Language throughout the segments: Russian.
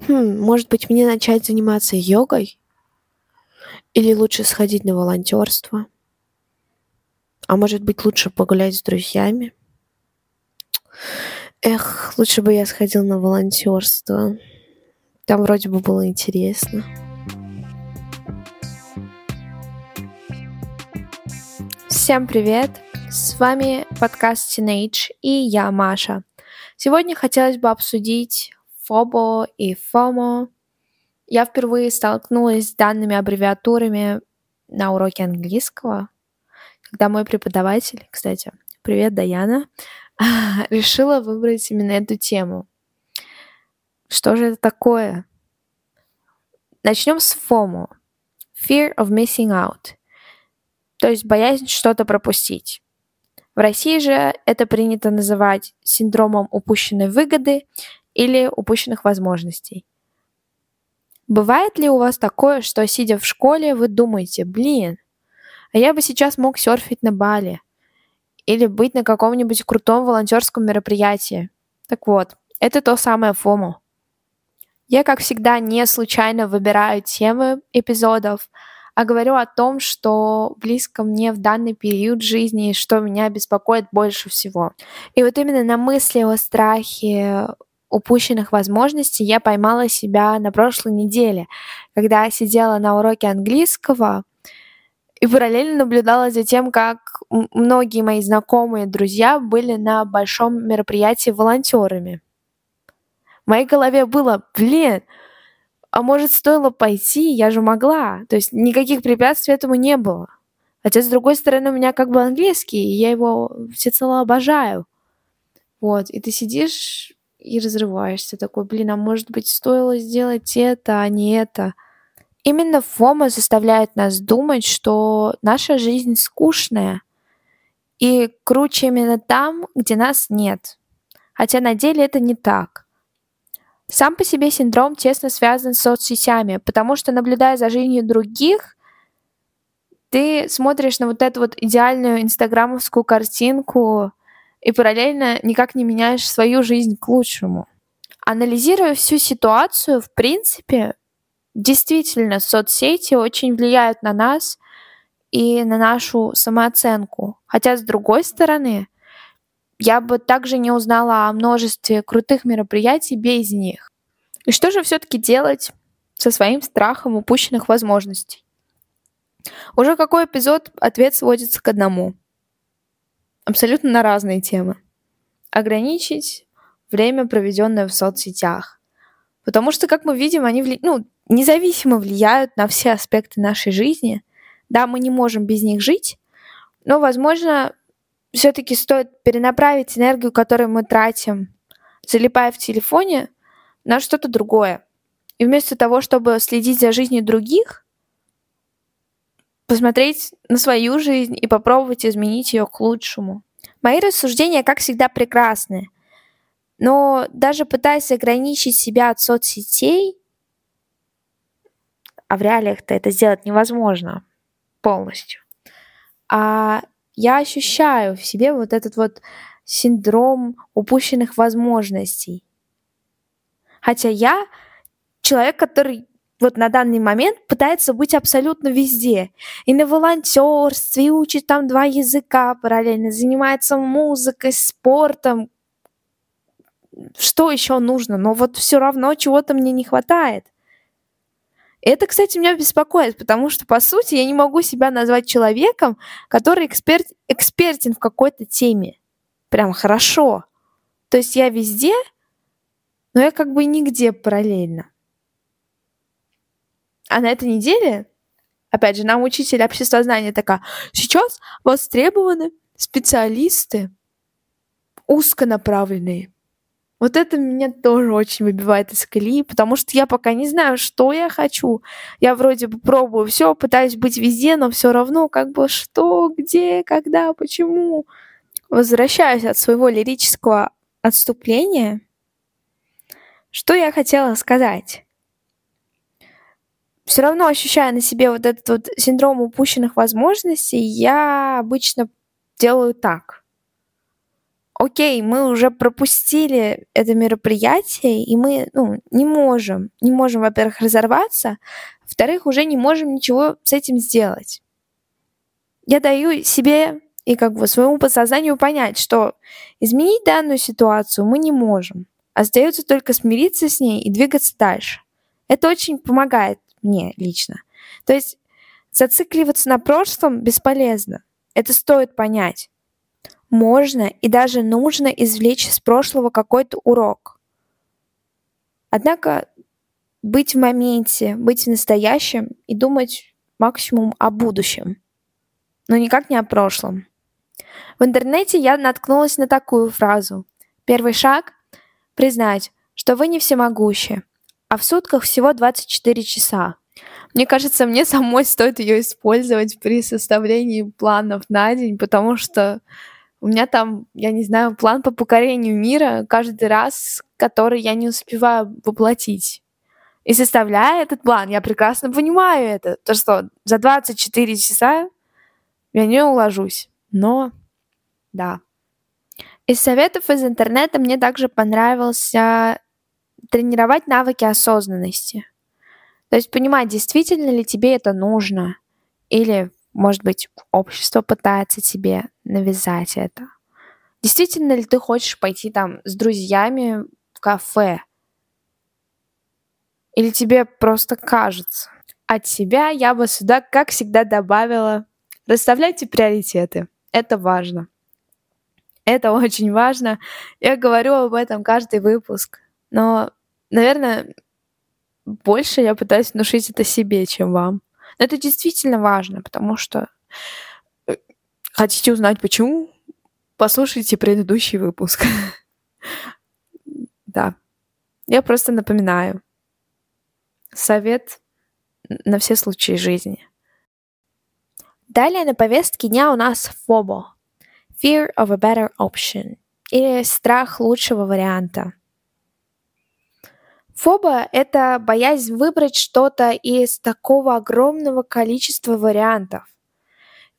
Хм, может быть, мне начать заниматься йогой? Или лучше сходить на волонтерство? А может быть, лучше погулять с друзьями? Эх, лучше бы я сходил на волонтерство. Там вроде бы было интересно. Всем привет! С вами подкаст Teenage и я, Маша. Сегодня хотелось бы обсудить FOBO и FOMO. Я впервые столкнулась с данными аббревиатурами на уроке английского, когда мой преподаватель, кстати, привет, Даяна, решила выбрать именно эту тему. Что же это такое? Начнем с FOMO. Fear of missing out. То есть боязнь что-то пропустить. В России же это принято называть синдромом упущенной выгоды или упущенных возможностей. Бывает ли у вас такое, что сидя в школе, вы думаете, блин, а я бы сейчас мог серфить на Бали или быть на каком-нибудь крутом волонтерском мероприятии. Так вот, это то самое ФОМО. Я, как всегда, не случайно выбираю темы эпизодов, а говорю о том, что близко мне в данный период жизни и что меня беспокоит больше всего. И вот именно на мысли о страхе упущенных возможностей я поймала себя на прошлой неделе, когда сидела на уроке английского и параллельно наблюдала за тем, как многие мои знакомые друзья были на большом мероприятии волонтерами. В моей голове было, блин, а может стоило пойти, я же могла. То есть никаких препятствий этому не было. Хотя, с другой стороны, у меня как бы английский, и я его всецело обожаю. Вот, и ты сидишь и разрываешься такой, блин, а может быть стоило сделать это, а не это. Именно фома заставляет нас думать, что наша жизнь скучная и круче именно там, где нас нет. Хотя на деле это не так. Сам по себе синдром тесно связан с соцсетями, потому что, наблюдая за жизнью других, ты смотришь на вот эту вот идеальную инстаграмовскую картинку, и параллельно никак не меняешь свою жизнь к лучшему. Анализируя всю ситуацию, в принципе, действительно, соцсети очень влияют на нас и на нашу самооценку. Хотя, с другой стороны, я бы также не узнала о множестве крутых мероприятий без них. И что же все-таки делать со своим страхом упущенных возможностей? Уже какой эпизод ответ сводится к одному абсолютно на разные темы. Ограничить время, проведенное в соцсетях. Потому что, как мы видим, они вли... ну, независимо влияют на все аспекты нашей жизни. Да, мы не можем без них жить, но, возможно, все-таки стоит перенаправить энергию, которую мы тратим, залипая в телефоне, на что-то другое. И вместо того, чтобы следить за жизнью других, посмотреть на свою жизнь и попробовать изменить ее к лучшему. Мои рассуждения, как всегда, прекрасны. Но даже пытаясь ограничить себя от соцсетей, а в реалиях-то это сделать невозможно полностью, а я ощущаю в себе вот этот вот синдром упущенных возможностей. Хотя я человек, который вот на данный момент пытается быть абсолютно везде. И на волонтерстве, и учит там два языка параллельно, занимается музыкой, спортом. Что еще нужно? Но вот все равно чего-то мне не хватает. Это, кстати, меня беспокоит, потому что, по сути, я не могу себя назвать человеком, который эксперт, экспертен в какой-то теме. Прям хорошо. То есть я везде, но я как бы нигде параллельно. А на этой неделе, опять же, нам учитель обществознания такая, сейчас востребованы специалисты узконаправленные. Вот это меня тоже очень выбивает из колеи, потому что я пока не знаю, что я хочу. Я вроде бы пробую все, пытаюсь быть везде, но все равно как бы что, где, когда, почему. Возвращаюсь от своего лирического отступления. Что я хотела сказать? Все равно ощущая на себе вот этот вот синдром упущенных возможностей, я обычно делаю так. окей, мы уже пропустили это мероприятие, и мы ну, не можем, не можем, во-первых, разорваться, во-вторых, уже не можем ничего с этим сделать. Я даю себе и как бы своему подсознанию понять, что изменить данную ситуацию мы не можем. Остается только смириться с ней и двигаться дальше. Это очень помогает мне лично. То есть зацикливаться на прошлом бесполезно. Это стоит понять. Можно и даже нужно извлечь из прошлого какой-то урок. Однако быть в моменте, быть в настоящем и думать максимум о будущем, но никак не о прошлом. В интернете я наткнулась на такую фразу. Первый шаг – признать, что вы не всемогущи, а в сутках всего 24 часа. Мне кажется, мне самой стоит ее использовать при составлении планов на день, потому что у меня там, я не знаю, план по покорению мира каждый раз, который я не успеваю воплотить. И составляя этот план, я прекрасно понимаю это, то что за 24 часа я не уложусь. Но да. Из советов из интернета мне также понравился тренировать навыки осознанности. То есть понимать, действительно ли тебе это нужно, или, может быть, общество пытается тебе навязать это. Действительно ли ты хочешь пойти там с друзьями в кафе? Или тебе просто кажется? От себя я бы сюда, как всегда, добавила расставляйте приоритеты. Это важно. Это очень важно. Я говорю об этом каждый выпуск. Но, наверное, больше я пытаюсь внушить это себе, чем вам. Но это действительно важно, потому что э, хотите узнать почему? Послушайте предыдущий выпуск. Да. Я просто напоминаю. Совет на все случаи жизни. Далее на повестке дня у нас FOBO. Fear of a better option. Или страх лучшего варианта. Фоба — это боязнь выбрать что-то из такого огромного количества вариантов.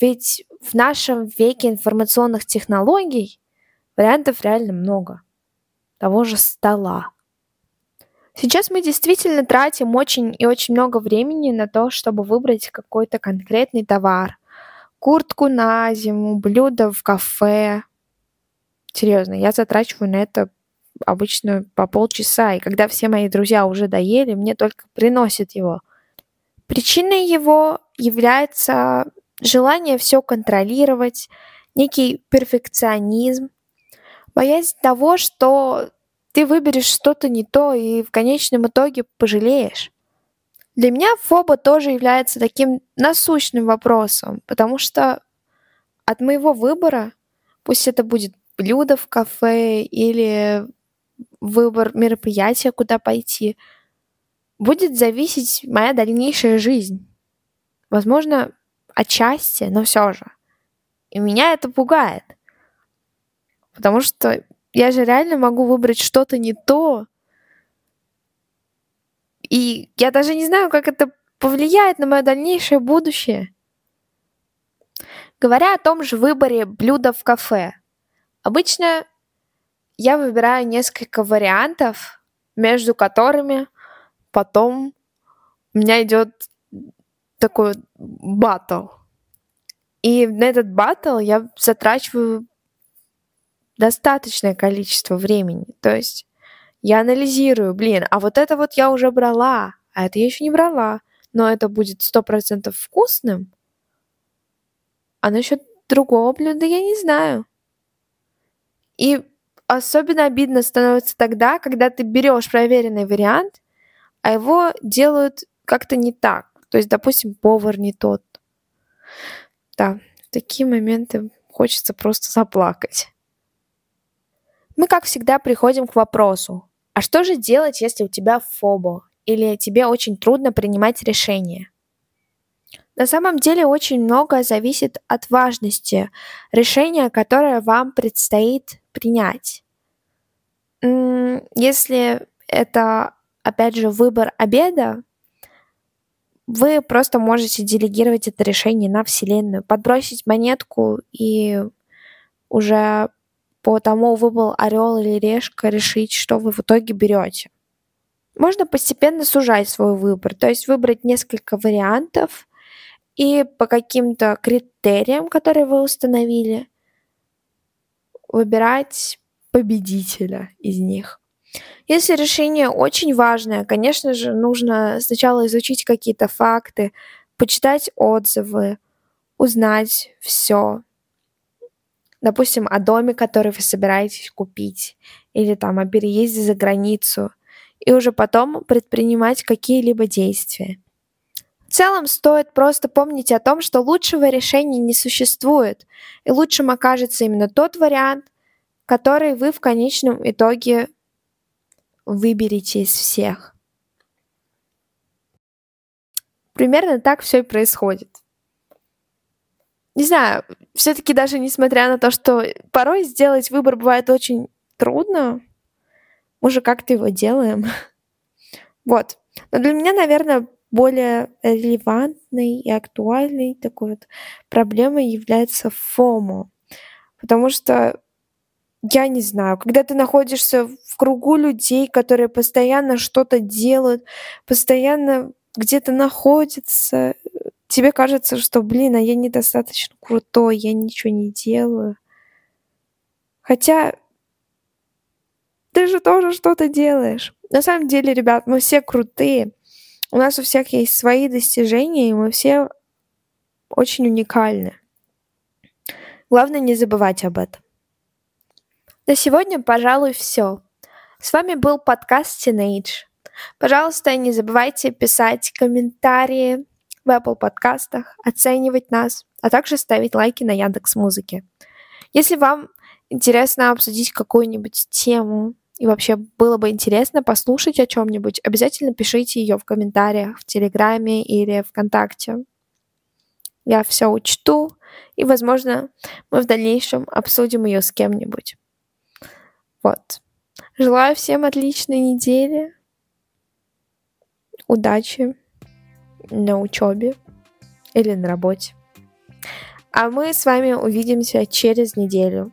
Ведь в нашем веке информационных технологий вариантов реально много. Того же стола. Сейчас мы действительно тратим очень и очень много времени на то, чтобы выбрать какой-то конкретный товар. Куртку на зиму, блюдо в кафе. Серьезно, я затрачиваю на это обычно по полчаса, и когда все мои друзья уже доели, мне только приносят его. Причиной его является желание все контролировать, некий перфекционизм, боязнь того, что ты выберешь что-то не то и в конечном итоге пожалеешь. Для меня фоба тоже является таким насущным вопросом, потому что от моего выбора, пусть это будет блюдо в кафе или выбор мероприятия, куда пойти, будет зависеть моя дальнейшая жизнь. Возможно, отчасти, но все же. И меня это пугает. Потому что я же реально могу выбрать что-то не то. И я даже не знаю, как это повлияет на мое дальнейшее будущее. Говоря о том же выборе блюда в кафе, обычно я выбираю несколько вариантов, между которыми потом у меня идет такой батл. И на этот батл я затрачиваю достаточное количество времени. То есть я анализирую, блин, а вот это вот я уже брала, а это я еще не брала, но это будет сто процентов вкусным. А насчет другого блюда я не знаю. И особенно обидно становится тогда, когда ты берешь проверенный вариант, а его делают как-то не так. То есть, допустим, повар не тот. Да, в такие моменты хочется просто заплакать. Мы, как всегда, приходим к вопросу, а что же делать, если у тебя фобо или тебе очень трудно принимать решения? На самом деле очень многое зависит от важности решения, которое вам предстоит принять. Если это, опять же, выбор обеда, вы просто можете делегировать это решение на Вселенную, подбросить монетку и уже по тому, выбыл орел или решка, решить, что вы в итоге берете. Можно постепенно сужать свой выбор, то есть выбрать несколько вариантов и по каким-то критериям, которые вы установили, выбирать победителя из них. Если решение очень важное, конечно же, нужно сначала изучить какие-то факты, почитать отзывы, узнать все. Допустим, о доме, который вы собираетесь купить, или там о переезде за границу, и уже потом предпринимать какие-либо действия. В целом стоит просто помнить о том, что лучшего решения не существует, и лучшим окажется именно тот вариант, который вы в конечном итоге выберете из всех. Примерно так все и происходит. Не знаю, все-таки даже несмотря на то, что порой сделать выбор бывает очень трудно, мы же как-то его делаем. Вот. Но для меня, наверное, более релевантной и актуальной такой вот проблемой является ФОМО. Потому что я не знаю, когда ты находишься в кругу людей, которые постоянно что-то делают, постоянно где-то находятся, тебе кажется, что, блин, а я недостаточно крутой, я ничего не делаю. Хотя ты же тоже что-то делаешь. На самом деле, ребят, мы все крутые. У нас у всех есть свои достижения, и мы все очень уникальны. Главное не забывать об этом. На сегодня, пожалуй, все. С вами был подкаст Teenage. Пожалуйста, не забывайте писать комментарии в Apple подкастах, оценивать нас, а также ставить лайки на Яндекс Музыке. Если вам интересно обсудить какую-нибудь тему и вообще было бы интересно послушать о чем-нибудь, обязательно пишите ее в комментариях в Телеграме или ВКонтакте. Я все учту, и, возможно, мы в дальнейшем обсудим ее с кем-нибудь. Вот. Желаю всем отличной недели, удачи на учебе или на работе. А мы с вами увидимся через неделю.